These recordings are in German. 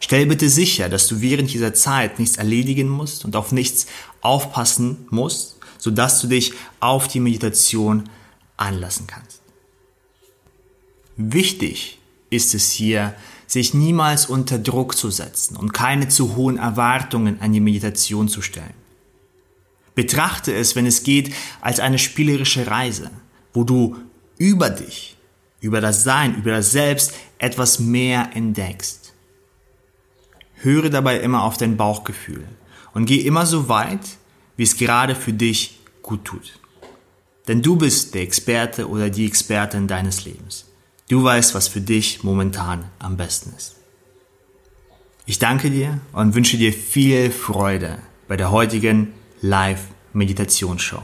Stell bitte sicher, dass du während dieser Zeit nichts erledigen musst und auf nichts aufpassen musst, sodass du dich auf die Meditation anlassen kannst. Wichtig ist es hier, sich niemals unter Druck zu setzen und keine zu hohen Erwartungen an die Meditation zu stellen. Betrachte es, wenn es geht, als eine spielerische Reise, wo du über dich, über das Sein, über das Selbst etwas mehr entdeckst. Höre dabei immer auf dein Bauchgefühl und geh immer so weit, wie es gerade für dich gut tut. Denn du bist der Experte oder die Expertin deines Lebens. Du weißt, was für dich momentan am besten ist. Ich danke dir und wünsche dir viel Freude bei der heutigen Live-Meditationsshow.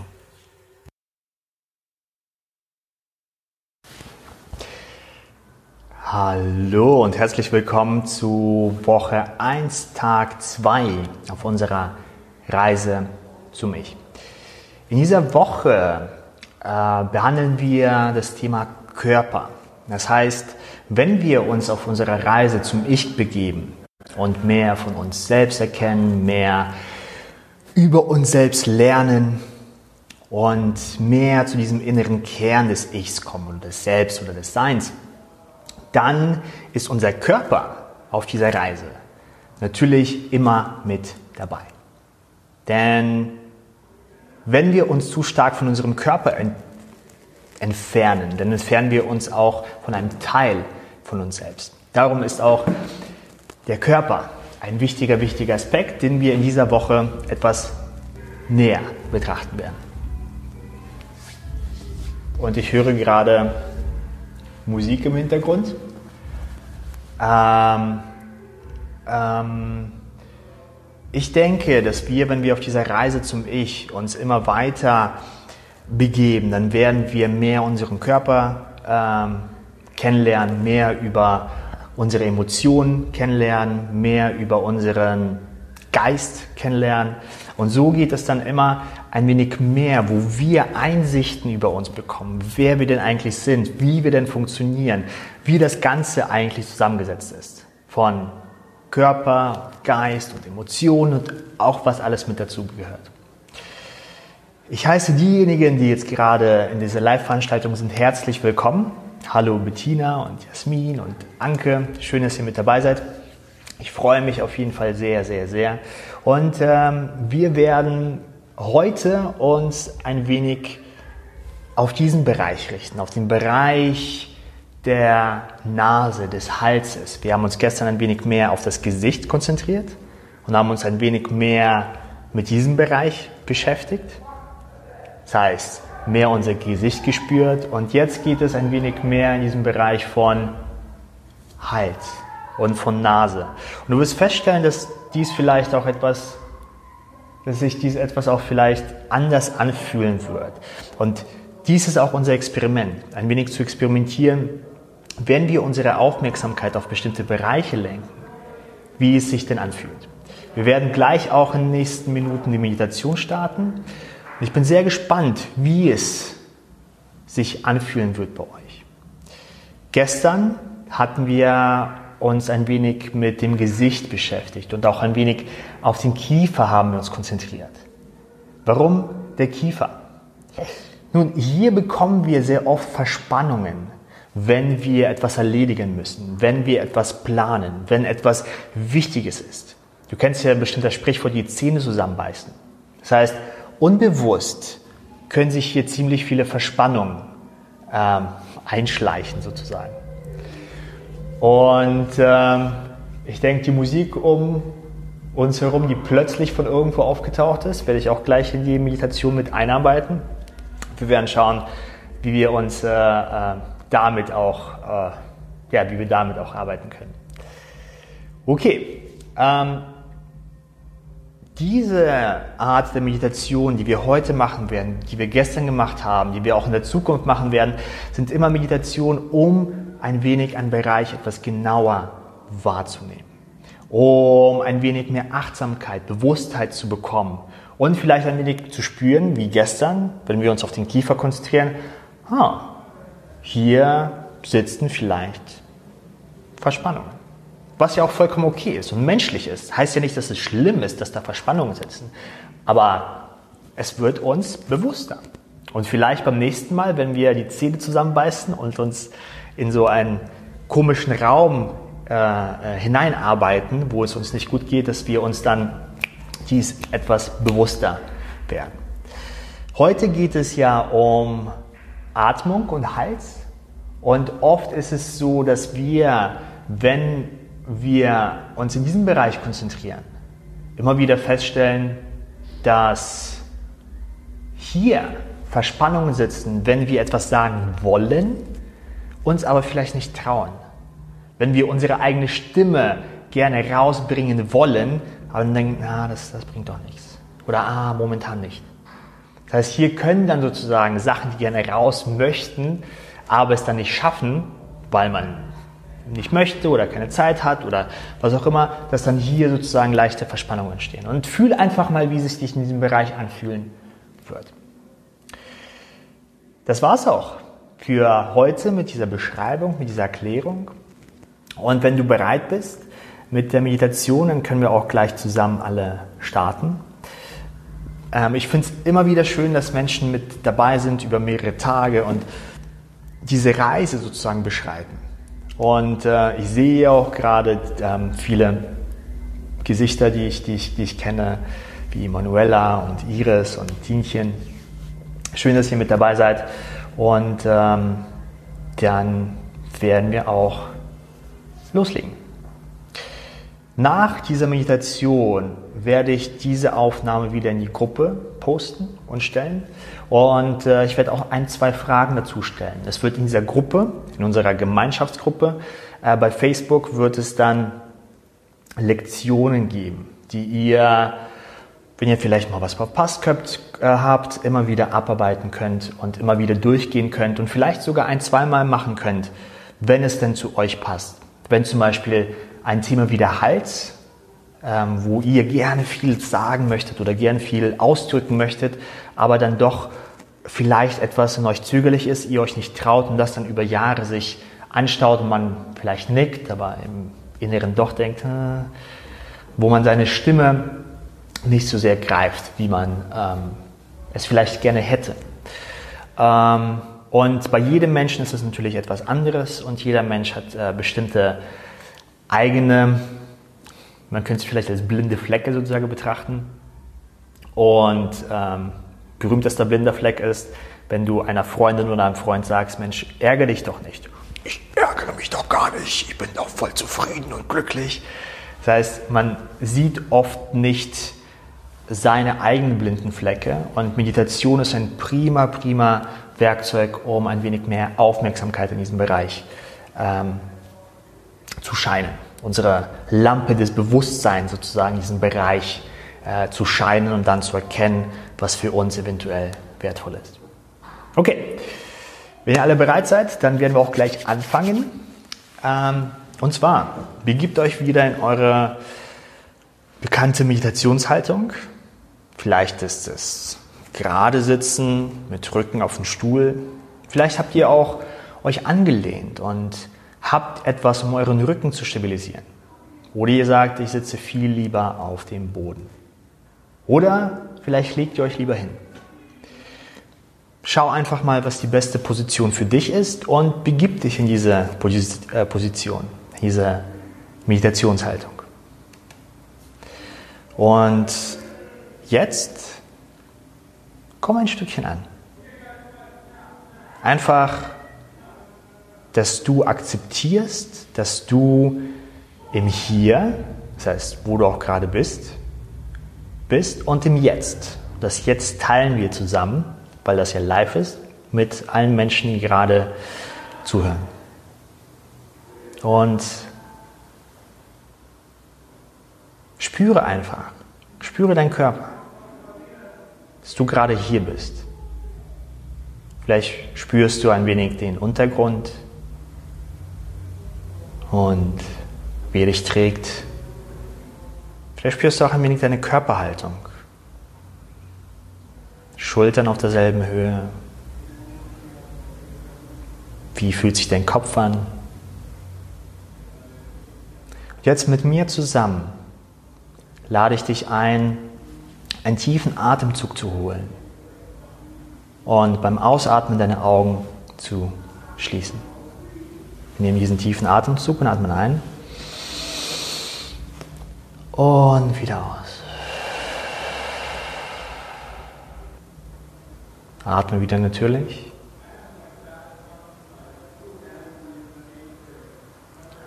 Hallo und herzlich willkommen zu Woche 1, Tag 2 auf unserer Reise zu mich. In dieser Woche äh, behandeln wir das Thema Körper. Das heißt, wenn wir uns auf unserer Reise zum Ich begeben und mehr von uns selbst erkennen, mehr über uns selbst lernen und mehr zu diesem inneren Kern des Ichs kommen oder des Selbst oder des Seins, dann ist unser Körper auf dieser Reise natürlich immer mit dabei. Denn wenn wir uns zu stark von unserem Körper ent entfernen, dann entfernen wir uns auch von einem Teil von uns selbst. Darum ist auch der Körper ein wichtiger, wichtiger Aspekt, den wir in dieser Woche etwas näher betrachten werden. Und ich höre gerade Musik im Hintergrund. Ähm, ähm, ich denke, dass wir, wenn wir auf dieser Reise zum Ich uns immer weiter begeben, dann werden wir mehr unseren Körper ähm, kennenlernen, mehr über unsere Emotionen kennenlernen, mehr über unseren Geist kennenlernen. Und so geht es dann immer ein wenig mehr, wo wir Einsichten über uns bekommen, wer wir denn eigentlich sind, wie wir denn funktionieren, wie das Ganze eigentlich zusammengesetzt ist. Von Körper, Geist und Emotionen und auch was alles mit dazu gehört. Ich heiße diejenigen, die jetzt gerade in dieser Live-Veranstaltung sind, herzlich willkommen. Hallo Bettina und Jasmin und Anke. Schön, dass ihr mit dabei seid. Ich freue mich auf jeden Fall sehr, sehr, sehr. Und ähm, wir werden heute uns ein wenig auf diesen Bereich richten, auf den Bereich der Nase, des Halses. Wir haben uns gestern ein wenig mehr auf das Gesicht konzentriert und haben uns ein wenig mehr mit diesem Bereich beschäftigt. Das heißt, mehr unser Gesicht gespürt und jetzt geht es ein wenig mehr in diesem Bereich von Hals und von Nase. Und du wirst feststellen, dass dies vielleicht auch etwas dass sich dies etwas auch vielleicht anders anfühlen wird. Und dies ist auch unser Experiment, ein wenig zu experimentieren, wenn wir unsere Aufmerksamkeit auf bestimmte Bereiche lenken, wie es sich denn anfühlt. Wir werden gleich auch in den nächsten Minuten die Meditation starten. Und ich bin sehr gespannt, wie es sich anfühlen wird bei euch. Gestern hatten wir uns ein wenig mit dem Gesicht beschäftigt und auch ein wenig auf den Kiefer haben wir uns konzentriert. Warum der Kiefer? Nun, hier bekommen wir sehr oft Verspannungen, wenn wir etwas erledigen müssen, wenn wir etwas planen, wenn etwas Wichtiges ist. Du kennst ja bestimmt das Sprichwort, die Zähne zusammenbeißen. Das heißt, unbewusst können sich hier ziemlich viele Verspannungen ähm, einschleichen sozusagen. Und ähm, ich denke, die Musik um uns herum, die plötzlich von irgendwo aufgetaucht ist, werde ich auch gleich in die Meditation mit einarbeiten. Wir werden schauen, wie wir uns äh, äh, damit auch, äh, ja, wie wir damit auch arbeiten können. Okay. Ähm, diese Art der Meditation, die wir heute machen werden, die wir gestern gemacht haben, die wir auch in der Zukunft machen werden, sind immer Meditationen, um ein wenig einen Bereich etwas genauer wahrzunehmen, um ein wenig mehr Achtsamkeit, Bewusstheit zu bekommen und vielleicht ein wenig zu spüren, wie gestern, wenn wir uns auf den Kiefer konzentrieren, ah, hier sitzen vielleicht Verspannungen. Was ja auch vollkommen okay ist und menschlich ist. Heißt ja nicht, dass es schlimm ist, dass da Verspannungen sitzen. Aber es wird uns bewusster. Und vielleicht beim nächsten Mal, wenn wir die Zähne zusammenbeißen und uns in so einen komischen Raum äh, äh hineinarbeiten, wo es uns nicht gut geht, dass wir uns dann dies etwas bewusster werden. Heute geht es ja um Atmung und Hals. Und oft ist es so, dass wir, wenn wir uns in diesem Bereich konzentrieren, immer wieder feststellen, dass hier Verspannungen sitzen, wenn wir etwas sagen wollen, uns aber vielleicht nicht trauen. Wenn wir unsere eigene Stimme gerne rausbringen wollen, aber dann denken, na, das, das bringt doch nichts. Oder ah, momentan nicht. Das heißt, hier können dann sozusagen Sachen, die gerne raus möchten, aber es dann nicht schaffen, weil man nicht möchte oder keine Zeit hat oder was auch immer, dass dann hier sozusagen leichte Verspannungen entstehen. Und fühl einfach mal, wie sich dich in diesem Bereich anfühlen wird. Das war's auch für heute mit dieser Beschreibung, mit dieser Erklärung. Und wenn du bereit bist mit der Meditation, dann können wir auch gleich zusammen alle starten. Ähm, ich finde es immer wieder schön, dass Menschen mit dabei sind über mehrere Tage und diese Reise sozusagen beschreiten. Und äh, ich sehe auch gerade ähm, viele Gesichter, die ich, die, ich, die ich kenne, wie Manuela und Iris und Tinchen. Schön, dass ihr mit dabei seid. Und ähm, dann werden wir auch loslegen. Nach dieser Meditation werde ich diese Aufnahme wieder in die Gruppe posten und stellen. Und äh, ich werde auch ein, zwei Fragen dazu stellen. Es wird in dieser Gruppe, in unserer Gemeinschaftsgruppe, äh, bei Facebook wird es dann Lektionen geben, die ihr, wenn ihr vielleicht mal was verpasst habt, äh, habt, immer wieder abarbeiten könnt und immer wieder durchgehen könnt und vielleicht sogar ein, zweimal machen könnt, wenn es denn zu euch passt. Wenn zum Beispiel ein Thema wie der Hals, ähm, wo ihr gerne viel sagen möchtet oder gerne viel ausdrücken möchtet, aber dann doch vielleicht etwas in euch zögerlich ist, ihr euch nicht traut und das dann über Jahre sich anstaut und man vielleicht nickt, aber im Inneren doch denkt, äh, wo man seine Stimme nicht so sehr greift, wie man ähm, es vielleicht gerne hätte. Ähm, und bei jedem Menschen ist es natürlich etwas anderes und jeder Mensch hat äh, bestimmte eigene, man könnte es vielleicht als blinde Flecke sozusagen betrachten. Und ähm, berühmtester blinder Fleck ist, wenn du einer Freundin oder einem Freund sagst, Mensch, ärgere dich doch nicht. Ich ärgere mich doch gar nicht, ich bin doch voll zufrieden und glücklich. Das heißt, man sieht oft nicht seine eigenen blinden Flecke und Meditation ist ein prima, prima Werkzeug, um ein wenig mehr Aufmerksamkeit in diesem Bereich ähm, zu scheinen, unsere Lampe des Bewusstseins sozusagen in diesem Bereich äh, zu scheinen und dann zu erkennen, was für uns eventuell wertvoll ist. Okay, wenn ihr alle bereit seid, dann werden wir auch gleich anfangen. Ähm, und zwar, begibt euch wieder in eure bekannte Meditationshaltung. Vielleicht ist es gerade sitzen mit Rücken auf dem Stuhl. Vielleicht habt ihr auch euch angelehnt und habt etwas, um euren Rücken zu stabilisieren. Oder ihr sagt, ich sitze viel lieber auf dem Boden. Oder vielleicht legt ihr euch lieber hin. Schau einfach mal, was die beste Position für dich ist und begib dich in diese äh, Position, diese Meditationshaltung. Und jetzt komm ein Stückchen an. Einfach dass du akzeptierst, dass du im Hier, das heißt, wo du auch gerade bist, bist und im Jetzt. Das Jetzt teilen wir zusammen, weil das ja live ist, mit allen Menschen, die gerade zuhören. Und spüre einfach, spüre deinen Körper, dass du gerade hier bist. Vielleicht spürst du ein wenig den Untergrund und wie er dich trägt. Vielleicht spürst du auch ein wenig deine Körperhaltung. Schultern auf derselben Höhe. Wie fühlt sich dein Kopf an? Jetzt mit mir zusammen lade ich dich ein, einen tiefen Atemzug zu holen und beim Ausatmen deine Augen zu schließen. Wir nehmen diesen tiefen Atemzug und atmen ein und wieder aus. Atme wieder natürlich.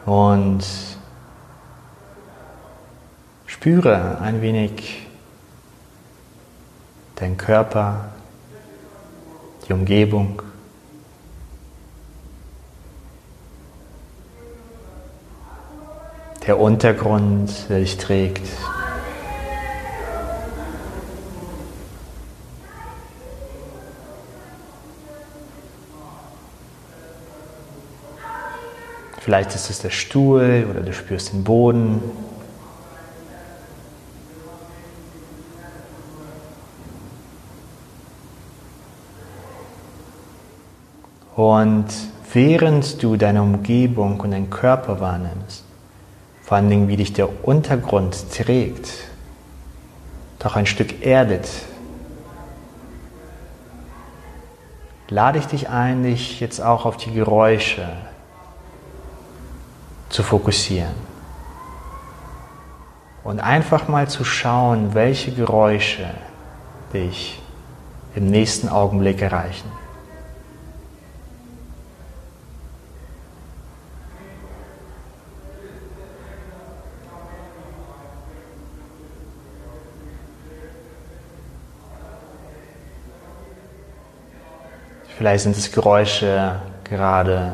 Und spüre ein wenig deinen Körper, die Umgebung. Der Untergrund, der dich trägt. Vielleicht ist es der Stuhl oder du spürst den Boden. Und während du deine Umgebung und deinen Körper wahrnimmst, vor allen Dingen wie dich der Untergrund trägt, doch ein Stück erdet, lade ich dich ein, dich jetzt auch auf die Geräusche zu fokussieren. Und einfach mal zu schauen, welche Geräusche dich im nächsten Augenblick erreichen. Vielleicht sind es Geräusche gerade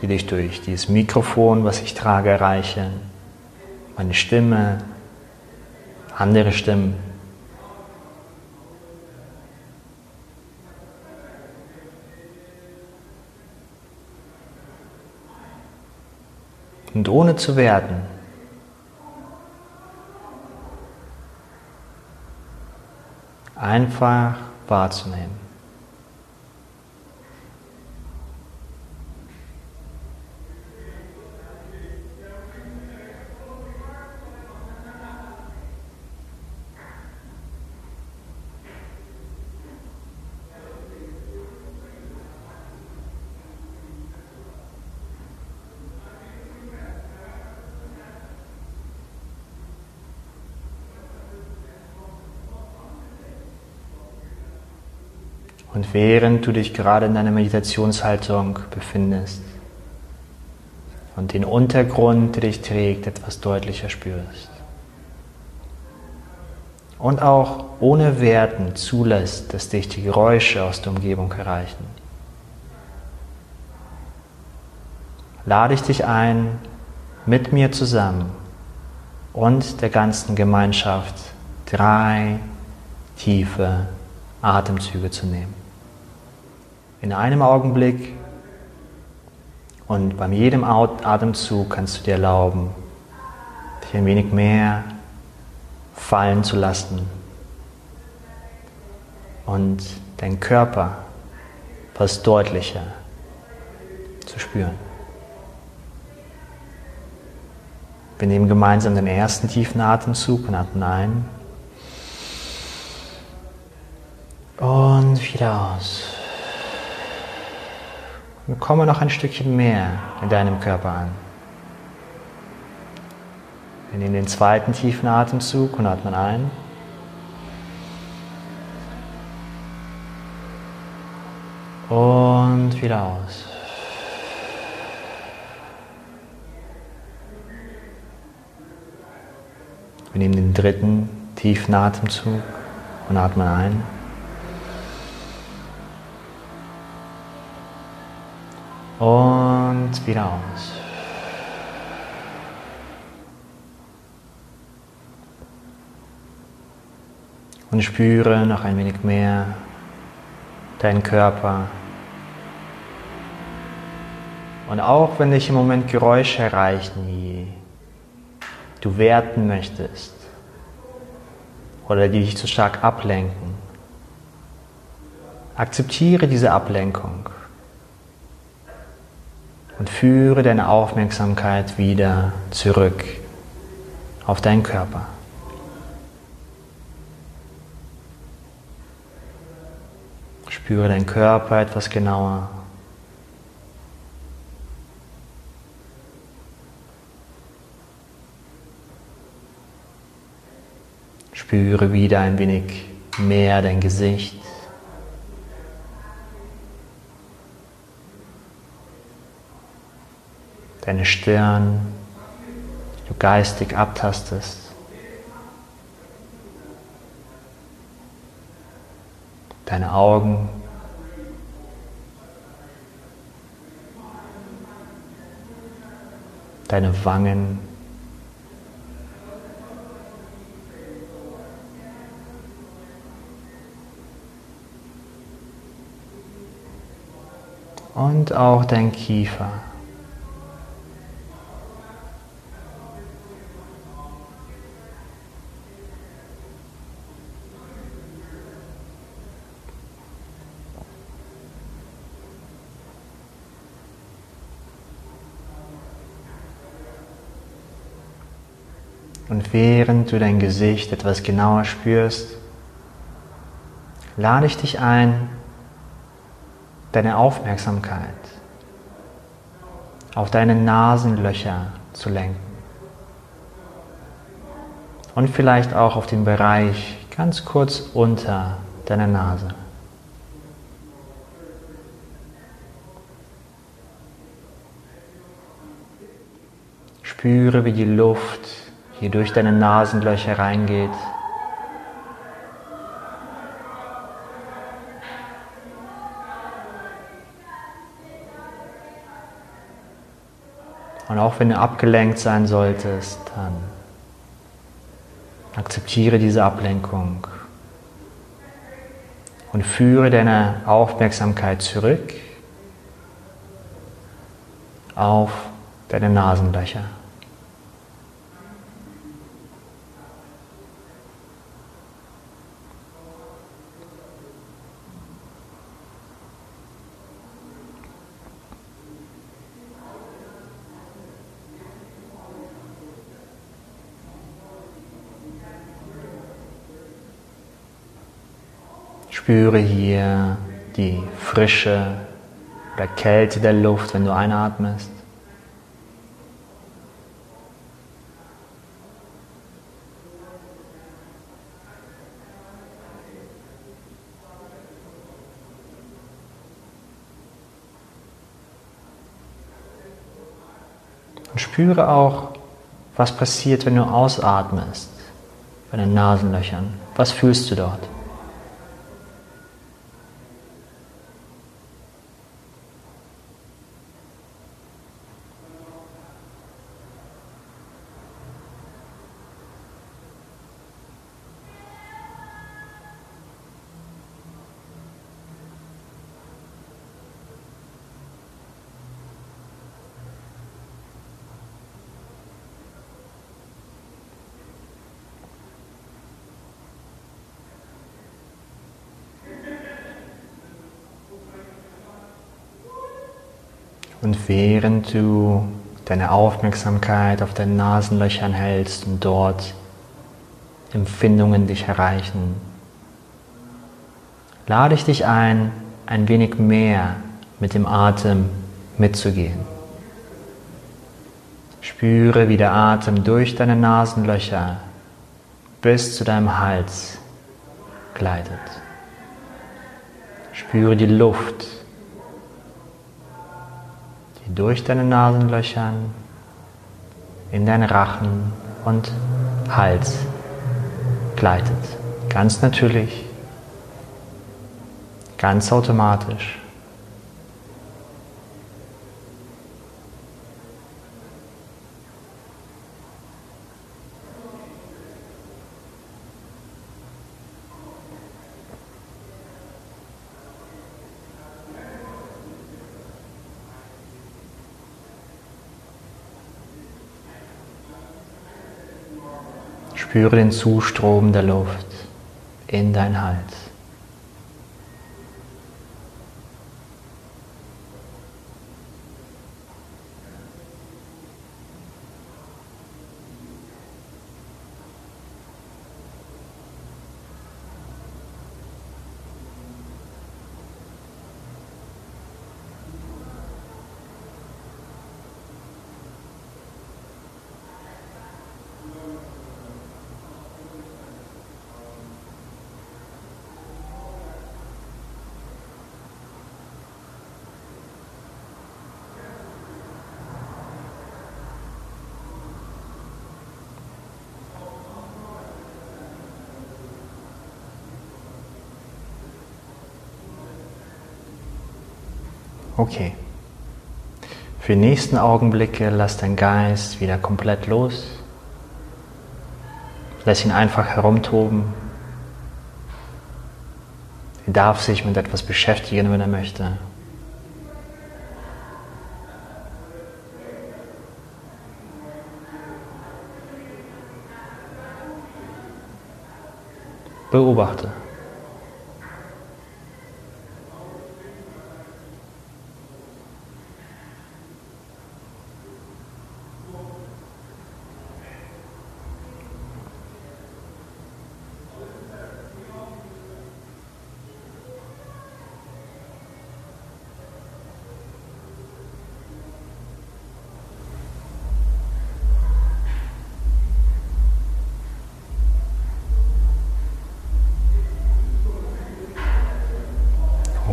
die dich durch dieses Mikrofon, was ich trage, erreichen, meine Stimme, andere Stimmen. Und ohne zu werten, einfach wahrzunehmen. Und während du dich gerade in deiner Meditationshaltung befindest und den Untergrund, der dich trägt, etwas deutlicher spürst. Und auch ohne Werten zulässt, dass dich die Geräusche aus der Umgebung erreichen, lade ich dich ein, mit mir zusammen und der ganzen Gemeinschaft drei tiefe Atemzüge zu nehmen in einem Augenblick. Und beim jedem Atemzug kannst du dir erlauben, dich ein wenig mehr fallen zu lassen und deinen Körper fast deutlicher zu spüren. Wir nehmen gemeinsam den ersten tiefen Atemzug und atmen ein. Und wieder aus. Und komme noch ein Stückchen mehr in deinem Körper an. Wir nehmen den zweiten tiefen Atemzug und atmen ein. Und wieder aus. Wir nehmen den dritten tiefen Atemzug und atmen ein. Und wieder aus. Und spüre noch ein wenig mehr deinen Körper. Und auch wenn dich im Moment Geräusche erreichen, die du werten möchtest oder die dich zu stark ablenken, akzeptiere diese Ablenkung und führe deine Aufmerksamkeit wieder zurück auf deinen Körper. Spüre deinen Körper etwas genauer. Spüre wieder ein wenig mehr dein Gesicht. Deine Stirn, die du geistig abtastest. Deine Augen. Deine Wangen. und auch dein Kiefer. Während du dein Gesicht etwas genauer spürst, lade ich dich ein, deine Aufmerksamkeit auf deine Nasenlöcher zu lenken. Und vielleicht auch auf den Bereich ganz kurz unter deiner Nase. Spüre, wie die Luft hier durch deine Nasenlöcher reingeht Und auch wenn du abgelenkt sein solltest, dann akzeptiere diese Ablenkung und führe deine Aufmerksamkeit zurück auf deine Nasenlöcher. Spüre hier die Frische oder Kälte der Luft, wenn du einatmest. Und spüre auch, was passiert, wenn du ausatmest, bei den Nasenlöchern. Was fühlst du dort? Und während du deine Aufmerksamkeit auf deinen Nasenlöchern hältst und dort Empfindungen dich erreichen, lade ich dich ein, ein wenig mehr mit dem Atem mitzugehen. Spüre, wie der Atem durch deine Nasenlöcher bis zu deinem Hals gleitet. Spüre die Luft durch deine Nasenlöchern in deinen Rachen und Hals gleitet. Ganz natürlich, ganz automatisch. Spüre den Zustrom der Luft in dein Hals. Okay. Für die nächsten Augenblicke lass deinen Geist wieder komplett los. Lass ihn einfach herumtoben. Er darf sich mit etwas beschäftigen, wenn er möchte. Beobachte.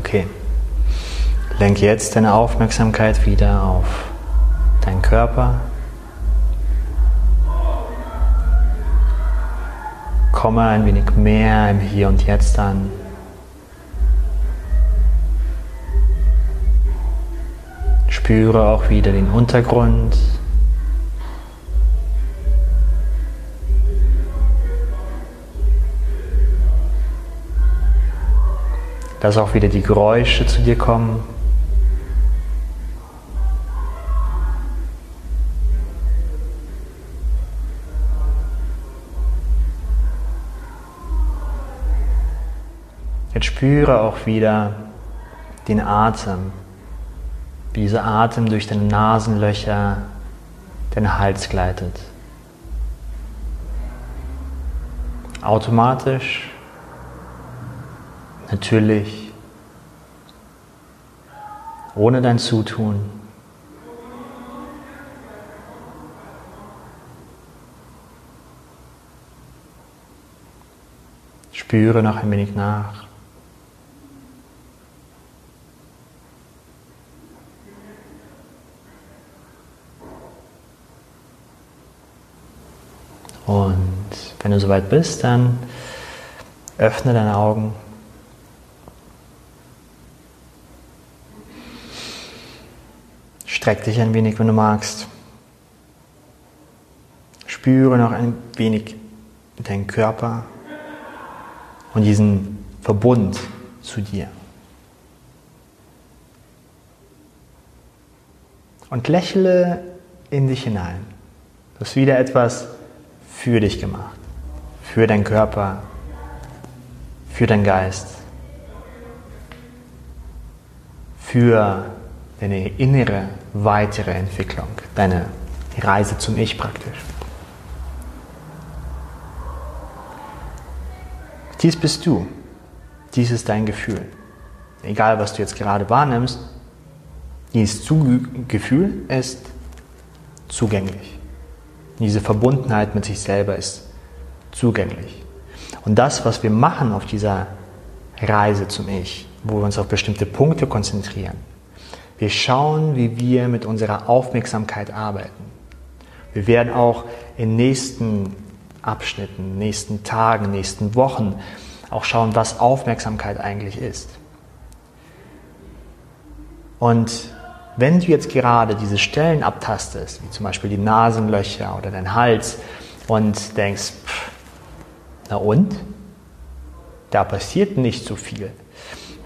Okay. Lenk jetzt deine Aufmerksamkeit wieder auf deinen Körper. Komme ein wenig mehr im Hier und Jetzt an. Spüre auch wieder den Untergrund dass auch wieder die Geräusche zu dir kommen. Jetzt spüre auch wieder den Atem, wie dieser Atem durch deine Nasenlöcher den Hals gleitet. Automatisch natürlich, ohne dein Zutun. Spüre noch ein wenig nach. Und wenn du soweit bist, dann öffne deine Augen. Streck dich ein wenig, wenn du magst. Spüre noch ein wenig deinen Körper und diesen Verbund zu dir. Und lächle in dich hinein. Du hast wieder etwas für dich gemacht. Für deinen Körper, für deinen Geist, für deine innere weitere Entwicklung, deine Reise zum Ich praktisch. Dies bist du. Dies ist dein Gefühl. Egal, was du jetzt gerade wahrnimmst, dieses Gefühl ist zugänglich. Diese Verbundenheit mit sich selber ist zugänglich. Und das, was wir machen auf dieser Reise zum Ich, wo wir uns auf bestimmte Punkte konzentrieren, wir schauen, wie wir mit unserer Aufmerksamkeit arbeiten. Wir werden auch in nächsten Abschnitten, nächsten Tagen, nächsten Wochen auch schauen, was Aufmerksamkeit eigentlich ist. Und wenn du jetzt gerade diese Stellen abtastest, wie zum Beispiel die Nasenlöcher oder dein Hals, und denkst, pff, na und? Da passiert nicht so viel.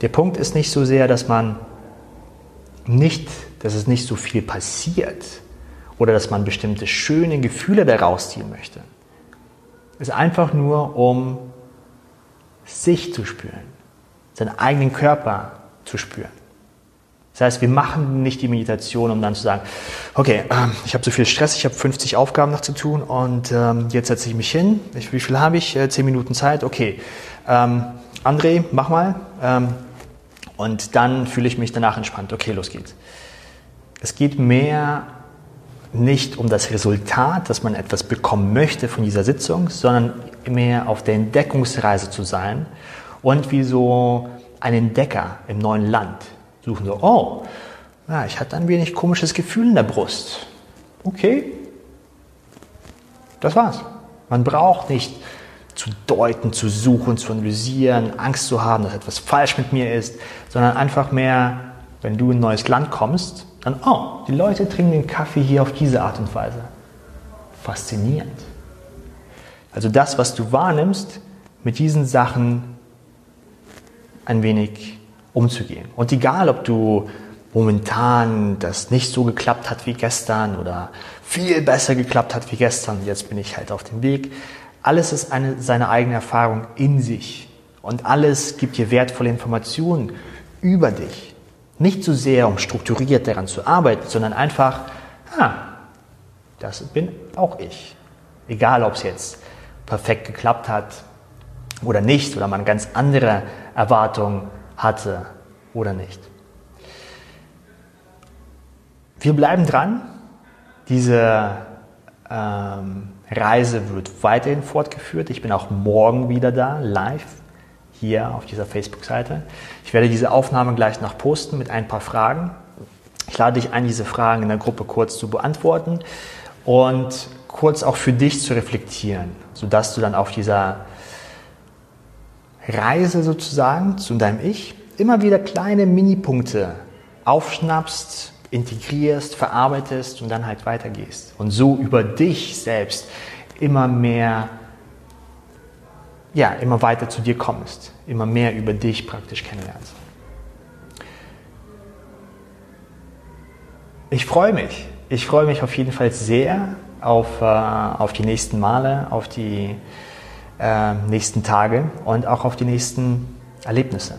Der Punkt ist nicht so sehr, dass man nicht, dass es nicht so viel passiert oder dass man bestimmte schöne Gefühle daraus ziehen möchte. ist einfach nur, um sich zu spüren, seinen eigenen Körper zu spüren. Das heißt, wir machen nicht die Meditation, um dann zu sagen, okay, ähm, ich habe so viel Stress, ich habe 50 Aufgaben noch zu tun und ähm, jetzt setze ich mich hin. Wie viel habe ich? Äh, 10 Minuten Zeit, okay. Ähm, André, mach mal. Ähm, und dann fühle ich mich danach entspannt. Okay, los geht's. Es geht mehr nicht um das Resultat, dass man etwas bekommen möchte von dieser Sitzung, sondern mehr auf der Entdeckungsreise zu sein und wie so ein Entdecker im neuen Land suchen so, oh, ja, ich hatte ein wenig komisches Gefühl in der Brust. Okay, das war's. Man braucht nicht zu deuten, zu suchen, zu analysieren, Angst zu haben, dass etwas falsch mit mir ist, sondern einfach mehr, wenn du in ein neues Land kommst, dann, oh, die Leute trinken den Kaffee hier auf diese Art und Weise. Faszinierend. Also das, was du wahrnimmst, mit diesen Sachen ein wenig umzugehen. Und egal, ob du momentan das nicht so geklappt hat wie gestern oder viel besser geklappt hat wie gestern, jetzt bin ich halt auf dem Weg. Alles ist eine, seine eigene Erfahrung in sich. Und alles gibt dir wertvolle Informationen über dich. Nicht so sehr, um strukturiert daran zu arbeiten, sondern einfach, ah, das bin auch ich. Egal, ob es jetzt perfekt geklappt hat oder nicht, oder man ganz andere Erwartungen hatte oder nicht. Wir bleiben dran. Diese ähm, Reise wird weiterhin fortgeführt. Ich bin auch morgen wieder da, live, hier auf dieser Facebook-Seite. Ich werde diese Aufnahme gleich noch posten mit ein paar Fragen. Ich lade dich ein, diese Fragen in der Gruppe kurz zu beantworten und kurz auch für dich zu reflektieren, sodass du dann auf dieser Reise sozusagen zu deinem Ich immer wieder kleine Minipunkte aufschnappst, integrierst, verarbeitest und dann halt weitergehst. Und so über dich selbst immer mehr, ja, immer weiter zu dir kommst, immer mehr über dich praktisch kennenlernst. Ich freue mich. Ich freue mich auf jeden Fall sehr auf, äh, auf die nächsten Male, auf die äh, nächsten Tage und auch auf die nächsten Erlebnisse.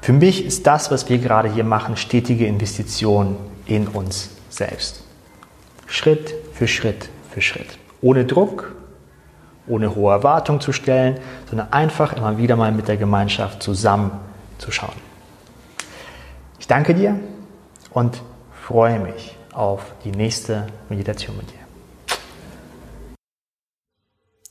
Für mich ist das, was wir gerade hier machen, stetige Investition in uns selbst. Schritt für Schritt für Schritt. Ohne Druck, ohne hohe Erwartungen zu stellen, sondern einfach immer wieder mal mit der Gemeinschaft zusammen zu schauen. Ich danke dir und freue mich auf die nächste Meditation mit dir.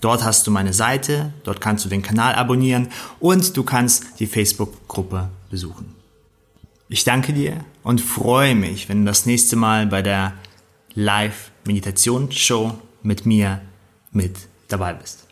Dort hast du meine Seite, dort kannst du den Kanal abonnieren und du kannst die Facebook-Gruppe besuchen. Ich danke dir und freue mich, wenn du das nächste Mal bei der Live-Meditation-Show mit mir mit dabei bist.